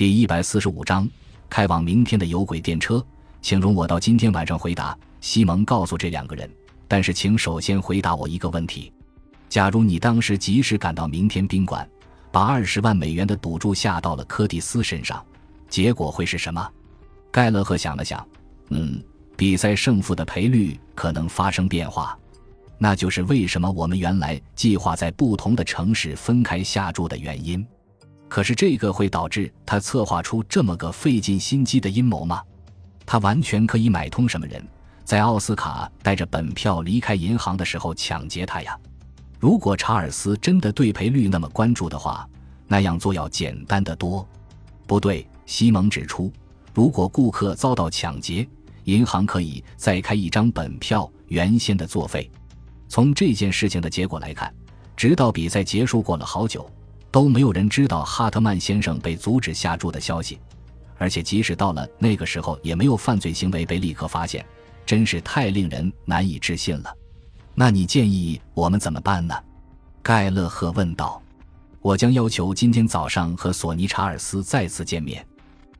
第一百四十五章，开往明天的有轨电车，请容我到今天晚上回答。西蒙告诉这两个人，但是请首先回答我一个问题：假如你当时及时赶到明天宾馆，把二十万美元的赌注下到了柯蒂斯身上，结果会是什么？盖勒赫想了想，嗯，比赛胜负的赔率可能发生变化，那就是为什么我们原来计划在不同的城市分开下注的原因。可是这个会导致他策划出这么个费尽心机的阴谋吗？他完全可以买通什么人，在奥斯卡带着本票离开银行的时候抢劫他呀！如果查尔斯真的对赔率那么关注的话，那样做要简单的多。不对，西蒙指出，如果顾客遭到抢劫，银行可以再开一张本票，原先的作废。从这件事情的结果来看，直到比赛结束过了好久。都没有人知道哈特曼先生被阻止下注的消息，而且即使到了那个时候，也没有犯罪行为被立刻发现，真是太令人难以置信了。那你建议我们怎么办呢？盖勒赫问道。我将要求今天早上和索尼查尔斯再次见面。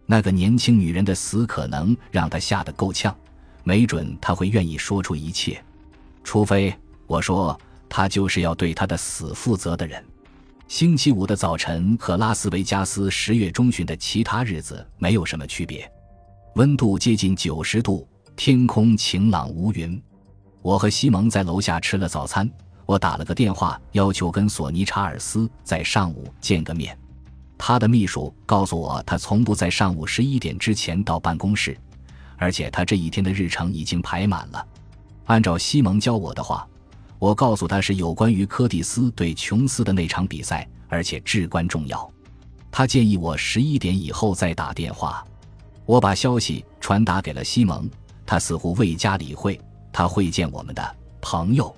那个年轻女人的死可能让他吓得够呛，没准他会愿意说出一切，除非我说他就是要对他的死负责的人。星期五的早晨和拉斯维加斯十月中旬的其他日子没有什么区别，温度接近九十度，天空晴朗无云。我和西蒙在楼下吃了早餐，我打了个电话，要求跟索尼查尔斯在上午见个面。他的秘书告诉我，他从不在上午十一点之前到办公室，而且他这一天的日程已经排满了。按照西蒙教我的话。我告诉他是有关于柯蒂斯对琼斯的那场比赛，而且至关重要。他建议我十一点以后再打电话。我把消息传达给了西蒙，他似乎未加理会。他会见我们的朋友，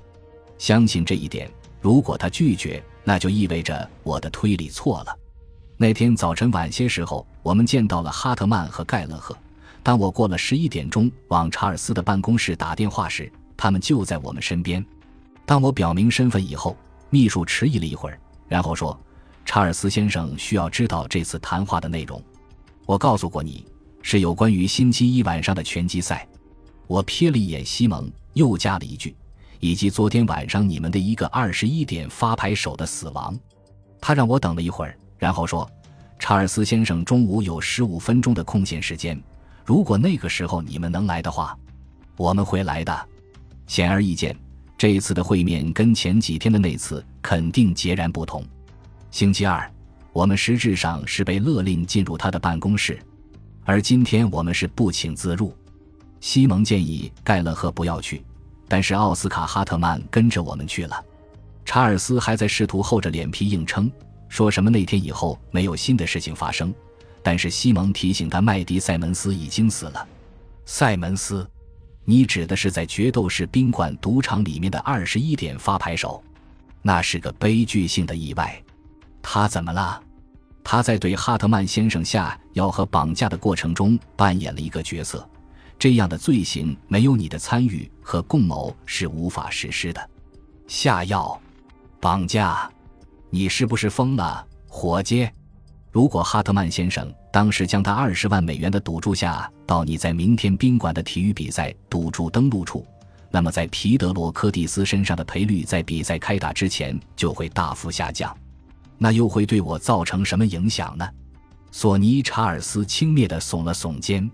相信这一点。如果他拒绝，那就意味着我的推理错了。那天早晨晚些时候，我们见到了哈特曼和盖勒赫。当我过了十一点钟往查尔斯的办公室打电话时，他们就在我们身边。当我表明身份以后，秘书迟疑了一会儿，然后说：“查尔斯先生需要知道这次谈话的内容。我告诉过你，是有关于星期一晚上的拳击赛。”我瞥了一眼西蒙，又加了一句：“以及昨天晚上你们的一个二十一点发牌手的死亡。”他让我等了一会儿，然后说：“查尔斯先生中午有十五分钟的空闲时间，如果那个时候你们能来的话，我们会来的。”显而易见。这一次的会面跟前几天的那次肯定截然不同。星期二，我们实质上是被勒令进入他的办公室，而今天我们是不请自入。西蒙建议盖勒赫不要去，但是奥斯卡·哈特曼跟着我们去了。查尔斯还在试图厚着脸皮硬撑，说什么那天以后没有新的事情发生。但是西蒙提醒他，麦迪·塞门斯已经死了。塞门斯。你指的是在决斗士宾馆赌场里面的二十一点发牌手，那是个悲剧性的意外。他怎么了？他在对哈特曼先生下药和绑架的过程中扮演了一个角色。这样的罪行没有你的参与和共谋是无法实施的。下药、绑架，你是不是疯了，伙计？如果哈特曼先生当时将他二十万美元的赌注下到你在明天宾馆的体育比赛赌注登录处，那么在皮德罗·科蒂斯身上的赔率在比赛开打之前就会大幅下降。那又会对我造成什么影响呢？索尼·查尔斯轻蔑地耸了耸肩：“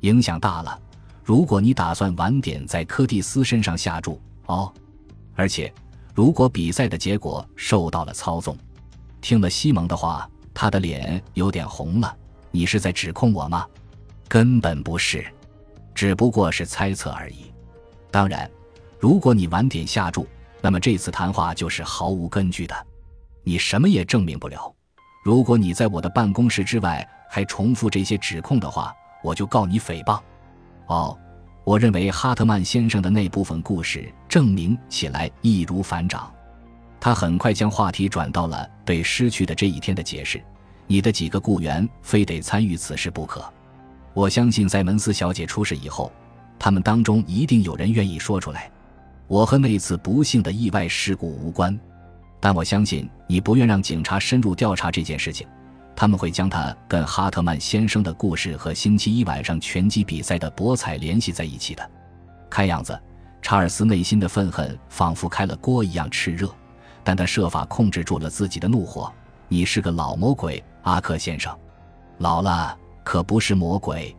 影响大了。如果你打算晚点在柯蒂斯身上下注，哦，而且如果比赛的结果受到了操纵。”听了西蒙的话。他的脸有点红了。你是在指控我吗？根本不是，只不过是猜测而已。当然，如果你晚点下注，那么这次谈话就是毫无根据的。你什么也证明不了。如果你在我的办公室之外还重复这些指控的话，我就告你诽谤。哦，我认为哈特曼先生的那部分故事证明起来易如反掌。他很快将话题转到了对失去的这一天的解释。你的几个雇员非得参与此事不可。我相信在门斯小姐出事以后，他们当中一定有人愿意说出来。我和那次不幸的意外事故无关，但我相信你不愿让警察深入调查这件事情。他们会将他跟哈特曼先生的故事和星期一晚上拳击比赛的博彩联系在一起的。看样子，查尔斯内心的愤恨仿佛开了锅一样炽热，但他设法控制住了自己的怒火。你是个老魔鬼，阿克先生，老了可不是魔鬼。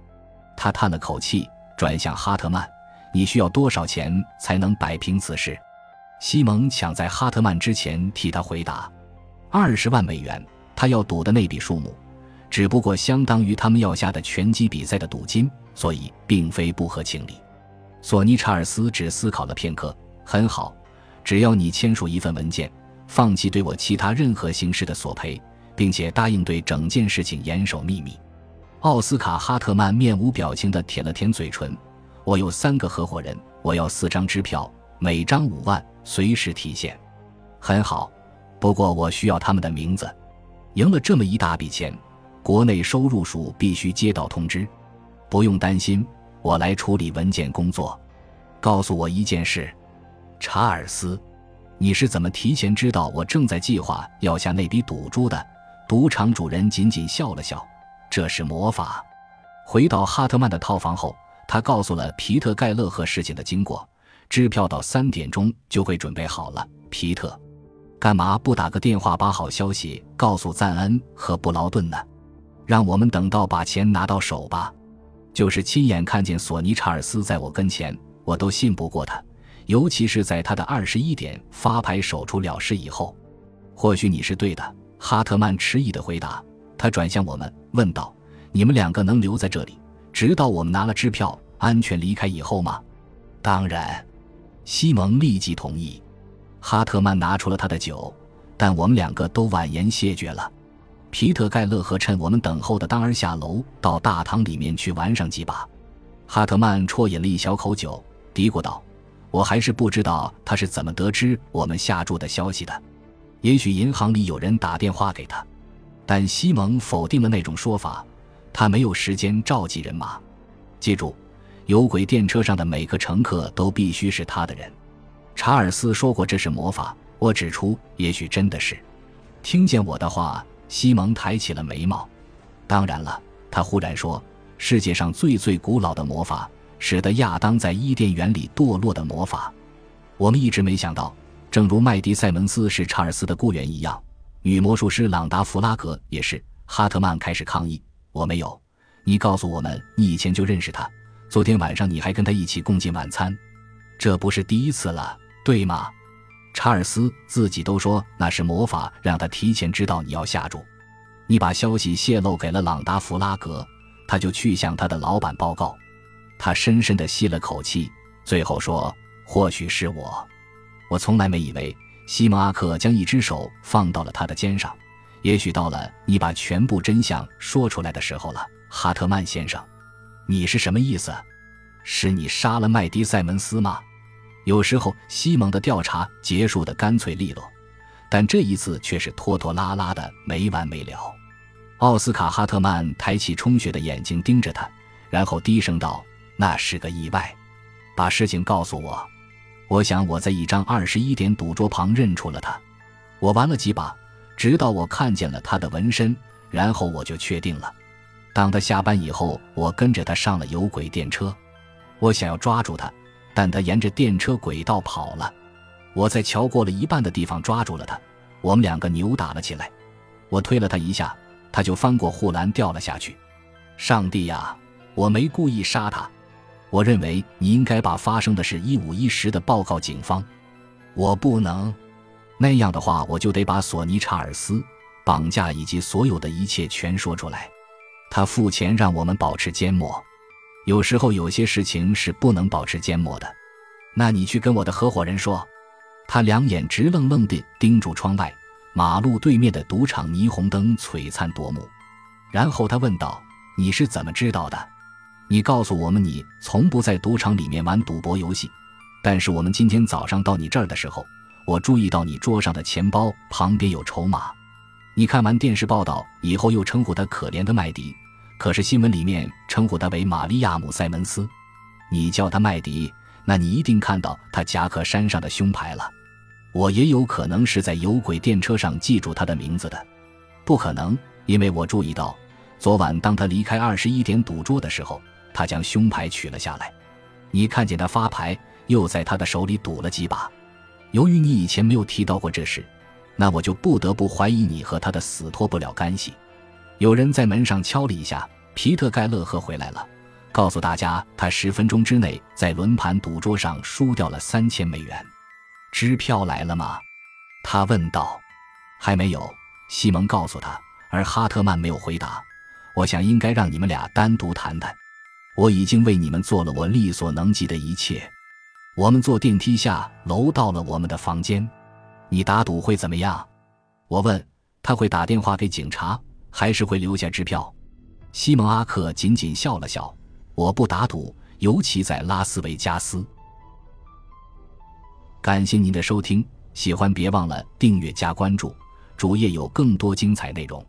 他叹了口气，转向哈特曼：“你需要多少钱才能摆平此事？”西蒙抢在哈特曼之前替他回答：“二十万美元。”他要赌的那笔数目，只不过相当于他们要下的拳击比赛的赌金，所以并非不合情理。索尼·查尔斯只思考了片刻：“很好，只要你签署一份文件，放弃对我其他任何形式的索赔，并且答应对整件事情严守秘密。”奥斯卡·哈特曼面无表情地舔了舔嘴唇：“我有三个合伙人，我要四张支票，每张五万，随时提现。”“很好，不过我需要他们的名字。”赢了这么一大笔钱，国内收入署必须接到通知。不用担心，我来处理文件工作。告诉我一件事，查尔斯，你是怎么提前知道我正在计划要下那笔赌注的？赌场主人仅仅笑了笑。这是魔法。回到哈特曼的套房后，他告诉了皮特盖勒和事情的经过。支票到三点钟就会准备好了，皮特。干嘛不打个电话把好消息告诉赞恩和布劳顿呢？让我们等到把钱拿到手吧。就是亲眼看见索尼查尔斯在我跟前，我都信不过他。尤其是在他的二十一点发牌手出了事以后。或许你是对的，哈特曼迟疑的回答。他转向我们问道：“你们两个能留在这里，直到我们拿了支票安全离开以后吗？”当然，西蒙立即同意。哈特曼拿出了他的酒，但我们两个都婉言谢绝了。皮特盖勒和趁我们等候的当儿下楼到大堂里面去玩上几把。哈特曼啜饮了一小口酒，嘀咕道：“我还是不知道他是怎么得知我们下注的消息的。也许银行里有人打电话给他，但西蒙否定了那种说法。他没有时间召集人马。记住，有轨电车上的每个乘客都必须是他的人。”查尔斯说过这是魔法，我指出也许真的是。听见我的话，西蒙抬起了眉毛。当然了，他忽然说：“世界上最最古老的魔法，使得亚当在伊甸园里堕落的魔法。”我们一直没想到，正如麦迪·塞门斯是查尔斯的雇员一样，女魔术师朗达·弗拉格也是。哈特曼开始抗议：“我没有，你告诉我们你以前就认识他，昨天晚上你还跟他一起共进晚餐，这不是第一次了。”对吗？查尔斯自己都说那是魔法，让他提前知道你要下注。你把消息泄露给了朗达·弗拉格，他就去向他的老板报告。他深深地吸了口气，最后说：“或许是我，我从来没以为。”西蒙阿克将一只手放到了他的肩上。也许到了你把全部真相说出来的时候了，哈特曼先生。你是什么意思？是你杀了麦迪·塞门斯吗？有时候，西蒙的调查结束的干脆利落，但这一次却是拖拖拉拉的没完没了。奥斯卡·哈特曼抬起充血的眼睛盯着他，然后低声道：“那是个意外。把事情告诉我。我想我在一张二十一点赌桌旁认出了他。我玩了几把，直到我看见了他的纹身，然后我就确定了。当他下班以后，我跟着他上了有轨电车。我想要抓住他。”但他沿着电车轨道跑了，我在桥过了一半的地方抓住了他，我们两个扭打了起来，我推了他一下，他就翻过护栏掉了下去。上帝呀，我没故意杀他，我认为你应该把发生的事一五一十的报告警方。我不能，那样的话我就得把索尼查尔斯绑架以及所有的一切全说出来。他付钱让我们保持缄默。有时候有些事情是不能保持缄默的，那你去跟我的合伙人说。他两眼直愣愣地盯住窗外，马路对面的赌场霓虹灯璀璨夺目。然后他问道：“你是怎么知道的？你告诉我们你从不在赌场里面玩赌博游戏，但是我们今天早上到你这儿的时候，我注意到你桌上的钱包旁边有筹码。你看完电视报道以后，又称呼他可怜的麦迪。”可是新闻里面称呼他为玛利亚姆·塞门斯，你叫他麦迪，那你一定看到他夹克衫上的胸牌了。我也有可能是在有轨电车上记住他的名字的，不可能，因为我注意到，昨晚当他离开二十一点赌桌的时候，他将凶牌取了下来。你看见他发牌，又在他的手里赌了几把。由于你以前没有提到过这事，那我就不得不怀疑你和他的死脱不了干系。有人在门上敲了一下，皮特盖勒赫回来了，告诉大家他十分钟之内在轮盘赌桌上输掉了三千美元。支票来了吗？他问道。还没有，西蒙告诉他。而哈特曼没有回答。我想应该让你们俩单独谈谈。我已经为你们做了我力所能及的一切。我们坐电梯下楼到了我们的房间。你打赌会怎么样？我问。他会打电话给警察，还是会留下支票？西蒙阿克仅仅笑了笑。我不打赌，尤其在拉斯维加斯。感谢您的收听，喜欢别忘了订阅加关注，主页有更多精彩内容。